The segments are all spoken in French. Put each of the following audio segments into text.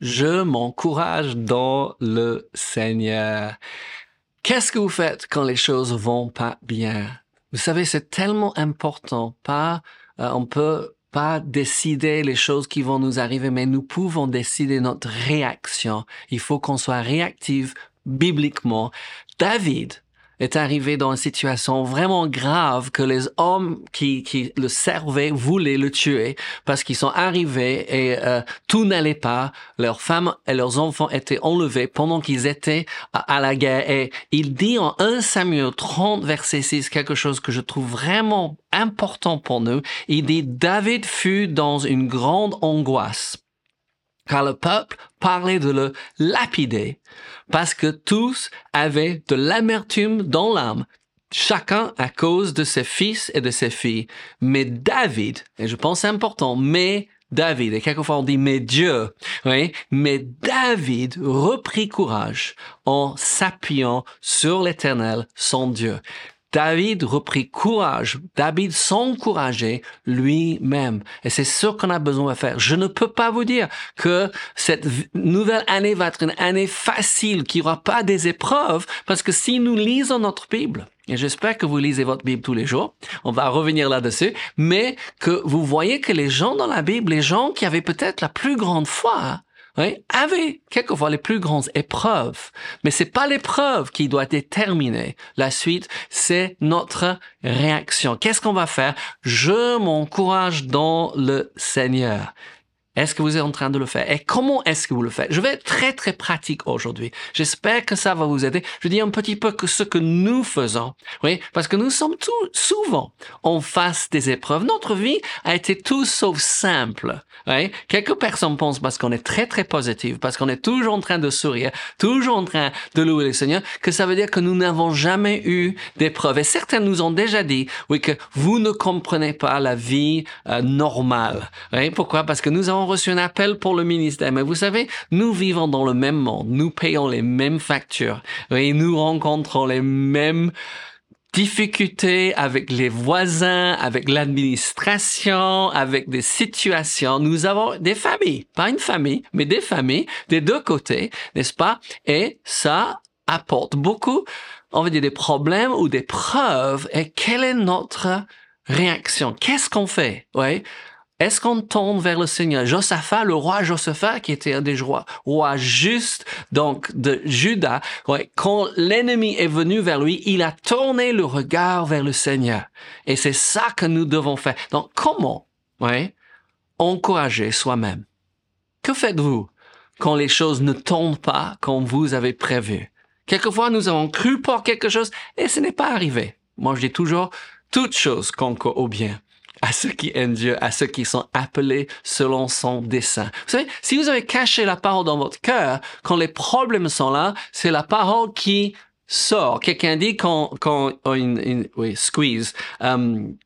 Je m'encourage dans le Seigneur. Qu'est-ce que vous faites quand les choses vont pas bien? Vous savez, c'est tellement important. Pas, euh, on peut pas décider les choses qui vont nous arriver, mais nous pouvons décider notre réaction. Il faut qu'on soit réactif bibliquement. David, est arrivé dans une situation vraiment grave que les hommes qui, qui le servaient voulaient le tuer parce qu'ils sont arrivés et euh, tout n'allait pas. Leurs femmes et leurs enfants étaient enlevés pendant qu'ils étaient à, la guerre. Et il dit en 1 Samuel 30 verset 6 quelque chose que je trouve vraiment important pour nous. Il dit David fut dans une grande angoisse car le peuple parlait de le lapider, parce que tous avaient de l'amertume dans l'âme, chacun à cause de ses fils et de ses filles. Mais David, et je pense important, mais David, et quelquefois on dit mais Dieu, oui, mais David reprit courage en s'appuyant sur l'éternel, son Dieu. David reprit courage. David s'encourageait lui-même. Et c'est ce qu'on a besoin de faire. Je ne peux pas vous dire que cette nouvelle année va être une année facile, qu'il n'y aura pas des épreuves, parce que si nous lisons notre Bible, et j'espère que vous lisez votre Bible tous les jours. On va revenir là-dessus. Mais que vous voyez que les gens dans la Bible, les gens qui avaient peut-être la plus grande foi, oui, avait quelquefois les plus grandes épreuves. Mais c'est pas l'épreuve qui doit déterminer la suite, c'est notre réaction. Qu'est-ce qu'on va faire? Je m'encourage dans le Seigneur. Est-ce que vous êtes en train de le faire? Et comment est-ce que vous le faites? Je vais être très, très pratique aujourd'hui. J'espère que ça va vous aider. Je dis un petit peu que ce que nous faisons. Oui, parce que nous sommes tout, souvent en face des épreuves. Notre vie a été tout sauf simple. Oui, quelques personnes pensent parce qu'on est très, très positif, parce qu'on est toujours en train de sourire, toujours en train de louer le Seigneur, que ça veut dire que nous n'avons jamais eu d'épreuves. Et certains nous ont déjà dit, oui, que vous ne comprenez pas la vie euh, normale. Oui, pourquoi? Parce que nous avons reçu un appel pour le ministère. Mais vous savez, nous vivons dans le même monde. Nous payons les mêmes factures. Et nous rencontrons les mêmes difficultés avec les voisins, avec l'administration, avec des situations. Nous avons des familles, pas une famille, mais des familles des deux côtés, n'est-ce pas? Et ça apporte beaucoup, on va dire, des problèmes ou des preuves. Et quelle est notre réaction? Qu'est-ce qu'on fait? Oui. Est-ce qu'on tombe vers le Seigneur? Josaphat, le roi Josaphat, qui était un des rois, roi juste, donc, de Juda, quand l'ennemi est venu vers lui, il a tourné le regard vers le Seigneur. Et c'est ça que nous devons faire. Donc, comment, ouais, encourager soi-même? Que faites-vous quand les choses ne tombent pas comme vous avez prévu? Quelquefois, nous avons cru pour quelque chose et ce n'est pas arrivé. Moi, je dis toujours, toute chose concourt au bien à ceux qui aiment Dieu, à ceux qui sont appelés selon son dessein. Vous savez, si vous avez caché la parole dans votre cœur, quand les problèmes sont là, c'est la parole qui sort. Quelqu'un dit quand, quand oh, une, oui, squeeze, um,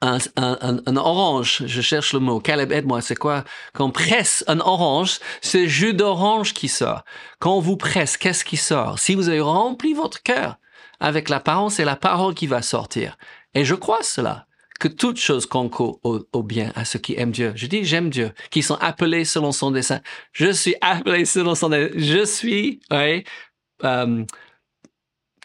un, un, un, orange, je cherche le mot, Caleb aide-moi, c'est quoi? Quand on presse un orange, c'est jus d'orange qui sort. Quand on vous presse, qu'est-ce qui sort? Si vous avez rempli votre cœur avec la parole, c'est la parole qui va sortir. Et je crois cela que toute chose concourt au, bien à ceux qui aiment Dieu. Je dis j'aime Dieu, qui sont appelés selon son dessein. Je suis appelé selon son dessein. Je suis ouais, euh,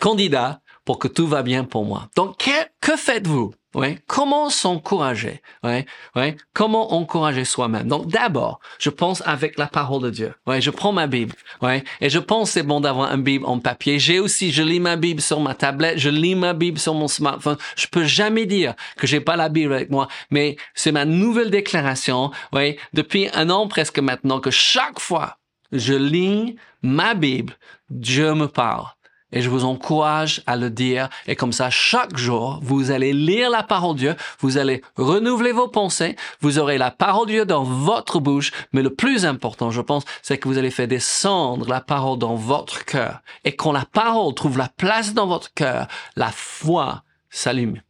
candidat pour que tout va bien pour moi. Donc, que, que faites-vous? Ouais. Comment s'encourager? Ouais. Ouais. Comment encourager soi-même? Donc d'abord, je pense avec la parole de Dieu. Ouais. Je prends ma Bible. Ouais. Et je pense c'est bon d'avoir une Bible en papier. J'ai aussi, je lis ma Bible sur ma tablette, je lis ma Bible sur mon smartphone. Je peux jamais dire que j'ai pas la Bible avec moi, mais c'est ma nouvelle déclaration. Ouais. Depuis un an presque maintenant que chaque fois je lis ma Bible, Dieu me parle. Et je vous encourage à le dire. Et comme ça, chaque jour, vous allez lire la parole de Dieu, vous allez renouveler vos pensées, vous aurez la parole de Dieu dans votre bouche. Mais le plus important, je pense, c'est que vous allez faire descendre la parole dans votre cœur. Et quand la parole trouve la place dans votre cœur, la foi s'allume.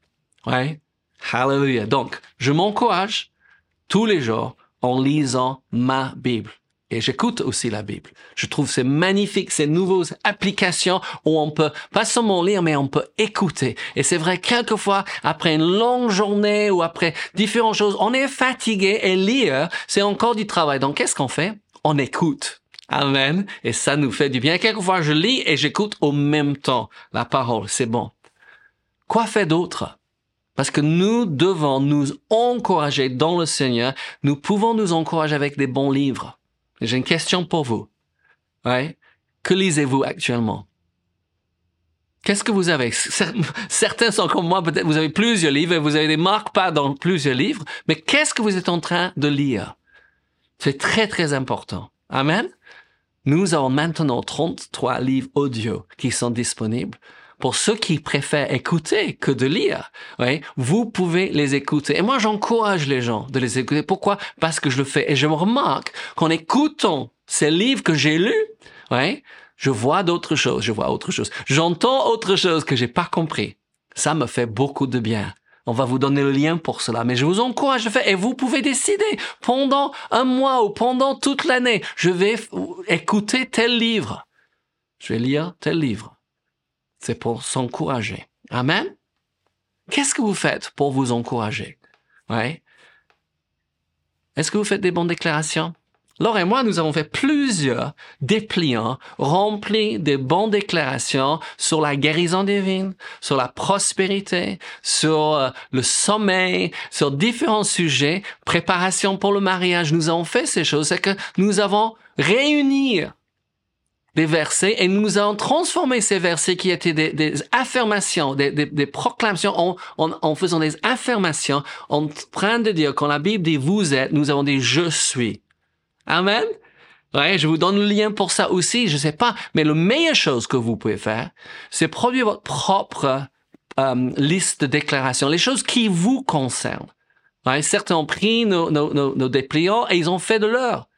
Ouais? Hallelujah. Donc, je m'encourage tous les jours en lisant ma Bible. Et j'écoute aussi la Bible. Je trouve c'est magnifique, ces nouvelles applications où on peut pas seulement lire, mais on peut écouter. Et c'est vrai, quelquefois, après une longue journée ou après différentes choses, on est fatigué et lire, c'est encore du travail. Donc, qu'est-ce qu'on fait? on écoute. Amen. Et ça nous fait du bien. Quelquefois, je lis et j'écoute au même temps la parole. C'est bon. Quoi faire d'autre? Parce que nous devons nous encourager dans le Seigneur. Nous pouvons nous encourager avec des bons livres. J'ai une question pour vous. Que lisez-vous actuellement? Qu'est-ce que vous avez? Certains sont comme moi, peut-être vous avez plusieurs livres et vous avez des marques pas dans plusieurs livres, mais qu'est-ce que vous êtes en train de lire? C'est très, très important. Amen? Nous avons maintenant 33 livres audio qui sont disponibles. Pour ceux qui préfèrent écouter que de lire, vous pouvez les écouter. Et moi, j'encourage les gens de les écouter. Pourquoi? Parce que je le fais. Et je me remarque qu'en écoutant ces livres que j'ai lus, je vois d'autres choses, je vois autre chose. J'entends autre chose que j'ai pas compris. Ça me fait beaucoup de bien. On va vous donner le lien pour cela, mais je vous encourage à faire et vous pouvez décider pendant un mois ou pendant toute l'année, je vais écouter tel livre. Je vais lire tel livre. C'est pour s'encourager. Amen? Qu'est-ce que vous faites pour vous encourager? Ouais. Est-ce que vous faites des bonnes déclarations? Laure et moi, nous avons fait plusieurs dépliants remplis de bonnes déclarations sur la guérison divine, sur la prospérité, sur euh, le sommeil, sur différents sujets, préparation pour le mariage. Nous avons fait ces choses. C'est que nous avons réuni des versets et nous avons transformé ces versets qui étaient des, affirmations, des, proclamations en, faisant des affirmations, en train de dire quand la Bible dit vous êtes, nous avons des je suis. Amen. Ouais, je vous donne le lien pour ça aussi, je sais pas, mais la meilleure chose que vous pouvez faire, c'est produire votre propre euh, liste de déclarations, les choses qui vous concernent. Ouais, certains ont pris nos, nos, nos, dépliants et ils ont fait de leur.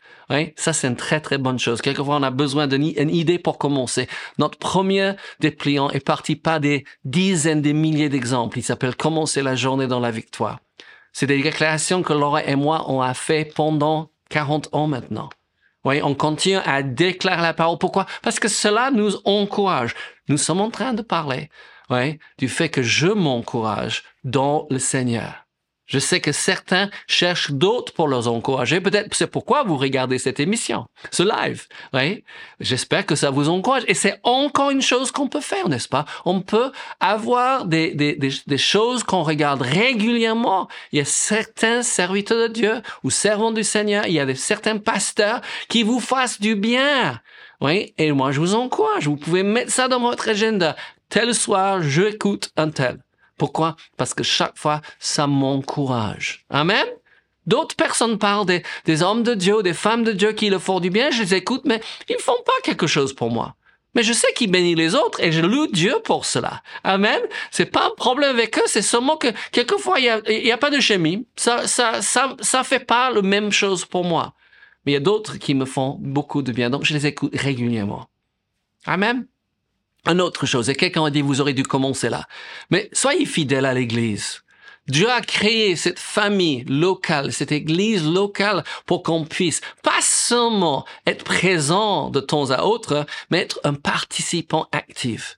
Ça c'est une très très bonne chose. Quelquefois on a besoin d'une idée pour commencer. Notre premier dépliant est parti par des dizaines, des milliers d'exemples. Il s'appelle Commencer la journée dans la victoire. C'est des déclarations que Laura et moi on a fait pendant 40 ans maintenant. Oui, on continue à déclarer la parole. Pourquoi? Parce que cela nous encourage. Nous sommes en train de parler, oui, du fait que je m'encourage dans le Seigneur. Je sais que certains cherchent d'autres pour les encourager. Peut-être c'est pourquoi vous regardez cette émission, ce live. Oui. J'espère que ça vous encourage. Et c'est encore une chose qu'on peut faire, n'est-ce pas? On peut avoir des, des, des, choses qu'on regarde régulièrement. Il y a certains serviteurs de Dieu ou servants du Seigneur. Il y a certains pasteurs qui vous fassent du bien. Oui? Et moi, je vous encourage. Vous pouvez mettre ça dans votre agenda. Tel soir, j'écoute un tel. Pourquoi? Parce que chaque fois, ça m'encourage. Amen? D'autres personnes parlent des, hommes de Dieu, des femmes de Dieu qui le font du bien, je les écoute, mais ils font pas quelque chose pour moi. Mais je sais qu'ils bénissent les autres et je loue Dieu pour cela. Amen? C'est pas un problème avec eux, c'est seulement que quelquefois il y a, y a pas de chimie. Ça, ça, ça, ça fait pas la même chose pour moi. Mais il y a d'autres qui me font beaucoup de bien, donc je les écoute régulièrement. Amen? Une autre chose, et quelqu'un a dit, vous aurez dû commencer là. Mais soyez fidèles à l'Église. Dieu a créé cette famille locale, cette église locale pour qu'on puisse pas seulement être présent de temps à autre, mais être un participant actif.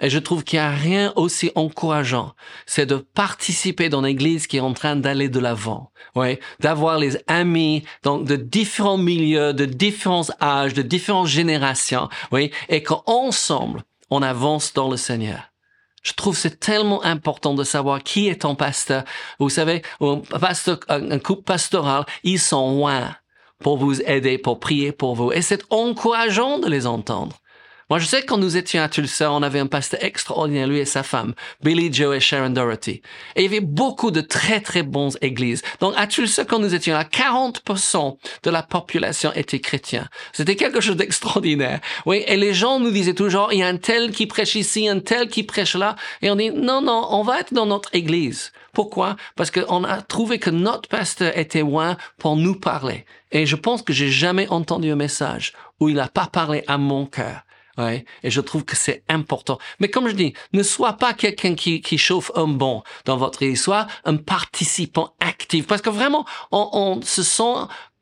Et je trouve qu'il n'y a rien aussi encourageant, c'est de participer dans l'église qui est en train d'aller de l'avant. Oui, d'avoir les amis donc de différents milieux, de différents âges, de différentes générations, oui, et qu'ensemble on avance dans le Seigneur. Je trouve c'est tellement important de savoir qui est ton pasteur. Vous savez, un, pasteur, un couple pastoral, ils sont loin pour vous aider, pour prier pour vous. Et c'est encourageant de les entendre. Moi, je sais que quand nous étions à Tulsa, on avait un pasteur extraordinaire, lui et sa femme, Billy Joe et Sharon Doherty. Et il y avait beaucoup de très, très bonnes églises. Donc, à Tulsa, quand nous étions là, 40% de la population était chrétien. C'était quelque chose d'extraordinaire. Oui, et les gens nous disaient toujours, il y a un tel qui prêche ici, un tel qui prêche là. Et on dit, non, non, on va être dans notre église. Pourquoi? Parce qu'on a trouvé que notre pasteur était loin pour nous parler. Et je pense que j'ai jamais entendu un message où il n'a pas parlé à mon cœur. Ouais, et je trouve que c'est important. Mais comme je dis, ne sois pas quelqu'un qui, qui chauffe un bon dans votre histoire, un participant actif. Parce que vraiment, on, on se sent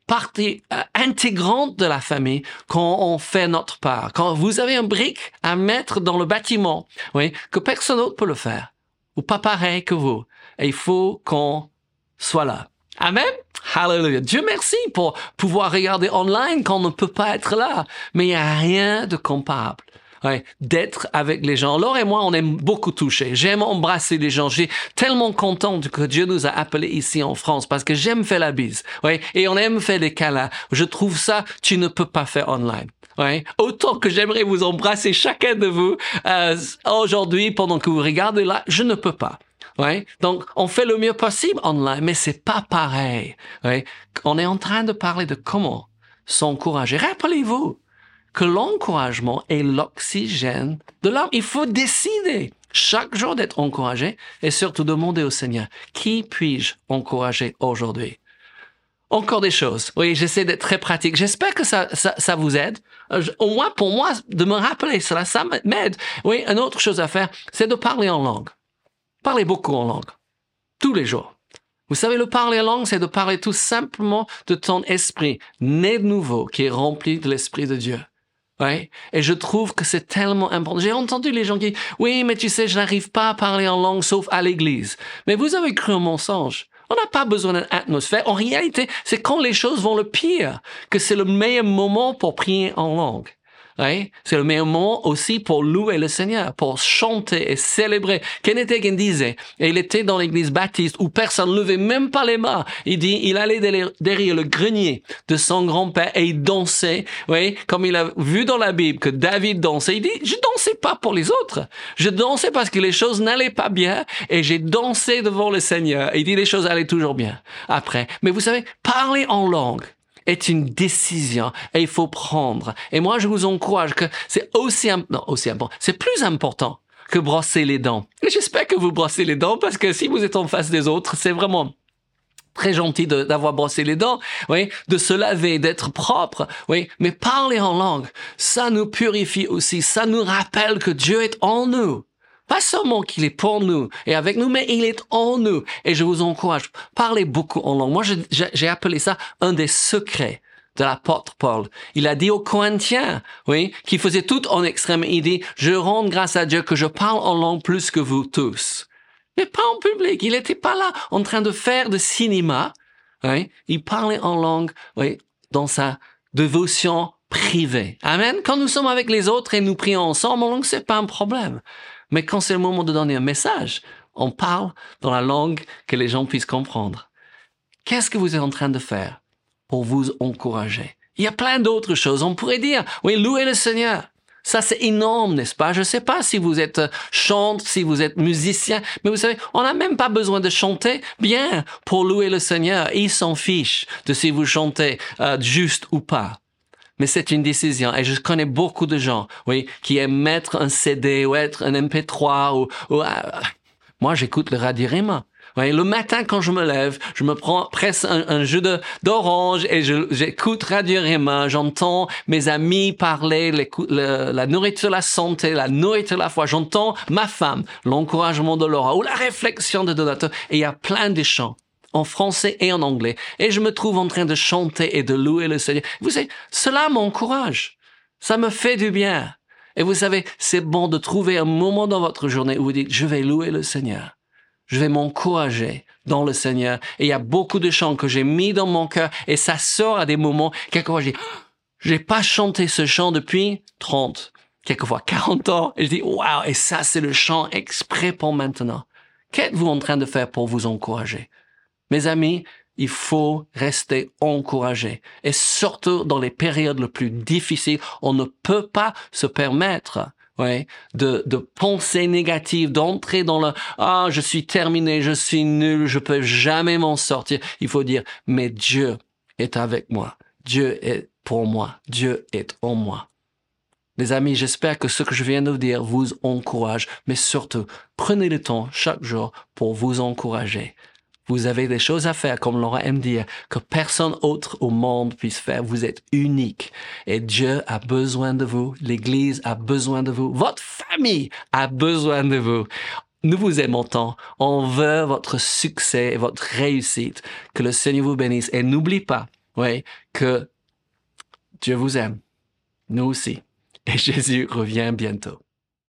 partie euh, intégrante de la famille quand on fait notre part. Quand vous avez un brique à mettre dans le bâtiment, oui, que personne d'autre peut le faire, ou pas pareil que vous. Et il faut qu'on soit là. Amen. Hallelujah. Dieu merci pour pouvoir regarder online quand on ne peut pas être là. Mais il n'y a rien de comparable. Ouais, d'être avec les gens. Laure et moi, on aime beaucoup toucher. J'aime embrasser les gens. J'ai tellement content que Dieu nous a appelés ici en France parce que j'aime faire la bise. Ouais, et on aime faire des câlins. Je trouve ça, tu ne peux pas faire online. Ouais. Autant que j'aimerais vous embrasser chacun de vous euh, aujourd'hui pendant que vous regardez là, je ne peux pas. Donc, on fait le mieux possible online, mais c'est pas pareil. Ouais. On est en train de parler de comment s'encourager. Rappelez-vous que l'encouragement est l'oxygène de l'âme. Il faut décider chaque jour d'être encouragé et surtout demander au Seigneur, qui puis-je encourager aujourd'hui? Encore des choses. Oui, j'essaie d'être très pratique. J'espère que ça, ça, ça vous aide. Euh, au moins, pour moi, de me rappeler cela, ça m'aide. Oui, une autre chose à faire, c'est de parler en langue. Parlez beaucoup en langue. Tous les jours. Vous savez, le parler en langue, c'est de parler tout simplement de ton esprit, né de nouveau, qui est rempli de l'esprit de Dieu. Oui. Et je trouve que c'est tellement important. J'ai entendu les gens qui, oui, mais tu sais, je n'arrive pas à parler en langue sauf à l'église. Mais vous avez cru un mensonge. On n'a pas besoin d'une atmosphère. En réalité, c'est quand les choses vont le pire que c'est le meilleur moment pour prier en langue. C'est le meilleur moment aussi pour louer le Seigneur, pour chanter et célébrer. Kenneth Hagin disait, et il était dans l'église baptiste où personne ne levait même pas les mains. Il dit, il allait derrière le grenier de son grand-père et il dansait, oui, comme il a vu dans la Bible que David dansait. Il dit, je dansais pas pour les autres. Je dansais parce que les choses n'allaient pas bien et j'ai dansé devant le Seigneur. Il dit, les choses allaient toujours bien après. Mais vous savez, parler en langue, est une décision et il faut prendre. Et moi, je vous encourage que c'est aussi, non, aussi important, c'est plus important que brosser les dents. J'espère que vous brossez les dents parce que si vous êtes en face des autres, c'est vraiment très gentil d'avoir brossé les dents, oui, de se laver, d'être propre, oui, mais parler en langue, ça nous purifie aussi, ça nous rappelle que Dieu est en nous. Pas seulement qu'il est pour nous et avec nous, mais il est en nous. Et je vous encourage, parlez beaucoup en langue. Moi, j'ai appelé ça un des secrets de l'apôtre Paul. Il a dit aux Corinthiens, oui, qui faisait tout en extrême, il dit, je rends grâce à Dieu que je parle en langue plus que vous tous. Mais pas en public. Il n'était pas là en train de faire de cinéma. Oui. Il parlait en langue, oui, dans sa dévotion privée. Amen. Quand nous sommes avec les autres et nous prions ensemble en langue, c'est pas un problème. Mais quand c'est le moment de donner un message, on parle dans la langue que les gens puissent comprendre. Qu'est-ce que vous êtes en train de faire pour vous encourager? Il y a plein d'autres choses. On pourrait dire, oui, louez le Seigneur. Ça, c'est énorme, n'est-ce pas? Je ne sais pas si vous êtes chante, si vous êtes musicien, mais vous savez, on n'a même pas besoin de chanter bien pour louer le Seigneur. Il s'en fiche de si vous chantez euh, juste ou pas mais c'est une décision. Et je connais beaucoup de gens, oui, qui aiment mettre un CD ou être un MP3 ou, ou euh, moi j'écoute le Radio Rima. Oui, le matin quand je me lève, je me prends presque un, jus de d'orange et j'écoute Radio Rima, j'entends mes amis parler, la nourriture, la santé, la nourriture, la foi, j'entends ma femme, l'encouragement de Laura ou la réflexion de Donato et il y a plein de chants en français et en anglais, et je me trouve en train de chanter et de louer le Seigneur. Vous savez, cela m'encourage. Ça me fait du bien. Et vous savez, c'est bon de trouver un moment dans votre journée où vous dites, je vais louer le Seigneur. Je vais m'encourager dans le Seigneur. Et il y a beaucoup de chants que j'ai mis dans mon cœur et ça sort à des moments, quelquefois je dis, j'ai pas chanté ce chant depuis 30, quelquefois 40 ans. Et je dis, waouh, et ça c'est le chant exprès pour maintenant. Qu'êtes-vous en train de faire pour vous encourager? Mes amis, il faut rester encouragé. Et surtout dans les périodes les plus difficiles, on ne peut pas se permettre ouais, de, de penser négative, d'entrer dans le ah je suis terminé, je suis nul, je peux jamais m'en sortir. Il faut dire mais Dieu est avec moi, Dieu est pour moi, Dieu est en moi. Les amis, j'espère que ce que je viens de vous dire vous encourage, mais surtout prenez le temps chaque jour pour vous encourager. Vous avez des choses à faire, comme Laura aime dire, que personne autre au monde puisse faire. Vous êtes unique. Et Dieu a besoin de vous. L'Église a besoin de vous. Votre famille a besoin de vous. Nous vous aimons tant. On veut votre succès et votre réussite. Que le Seigneur vous bénisse. Et n'oublie pas, oui, que Dieu vous aime. Nous aussi. Et Jésus revient bientôt.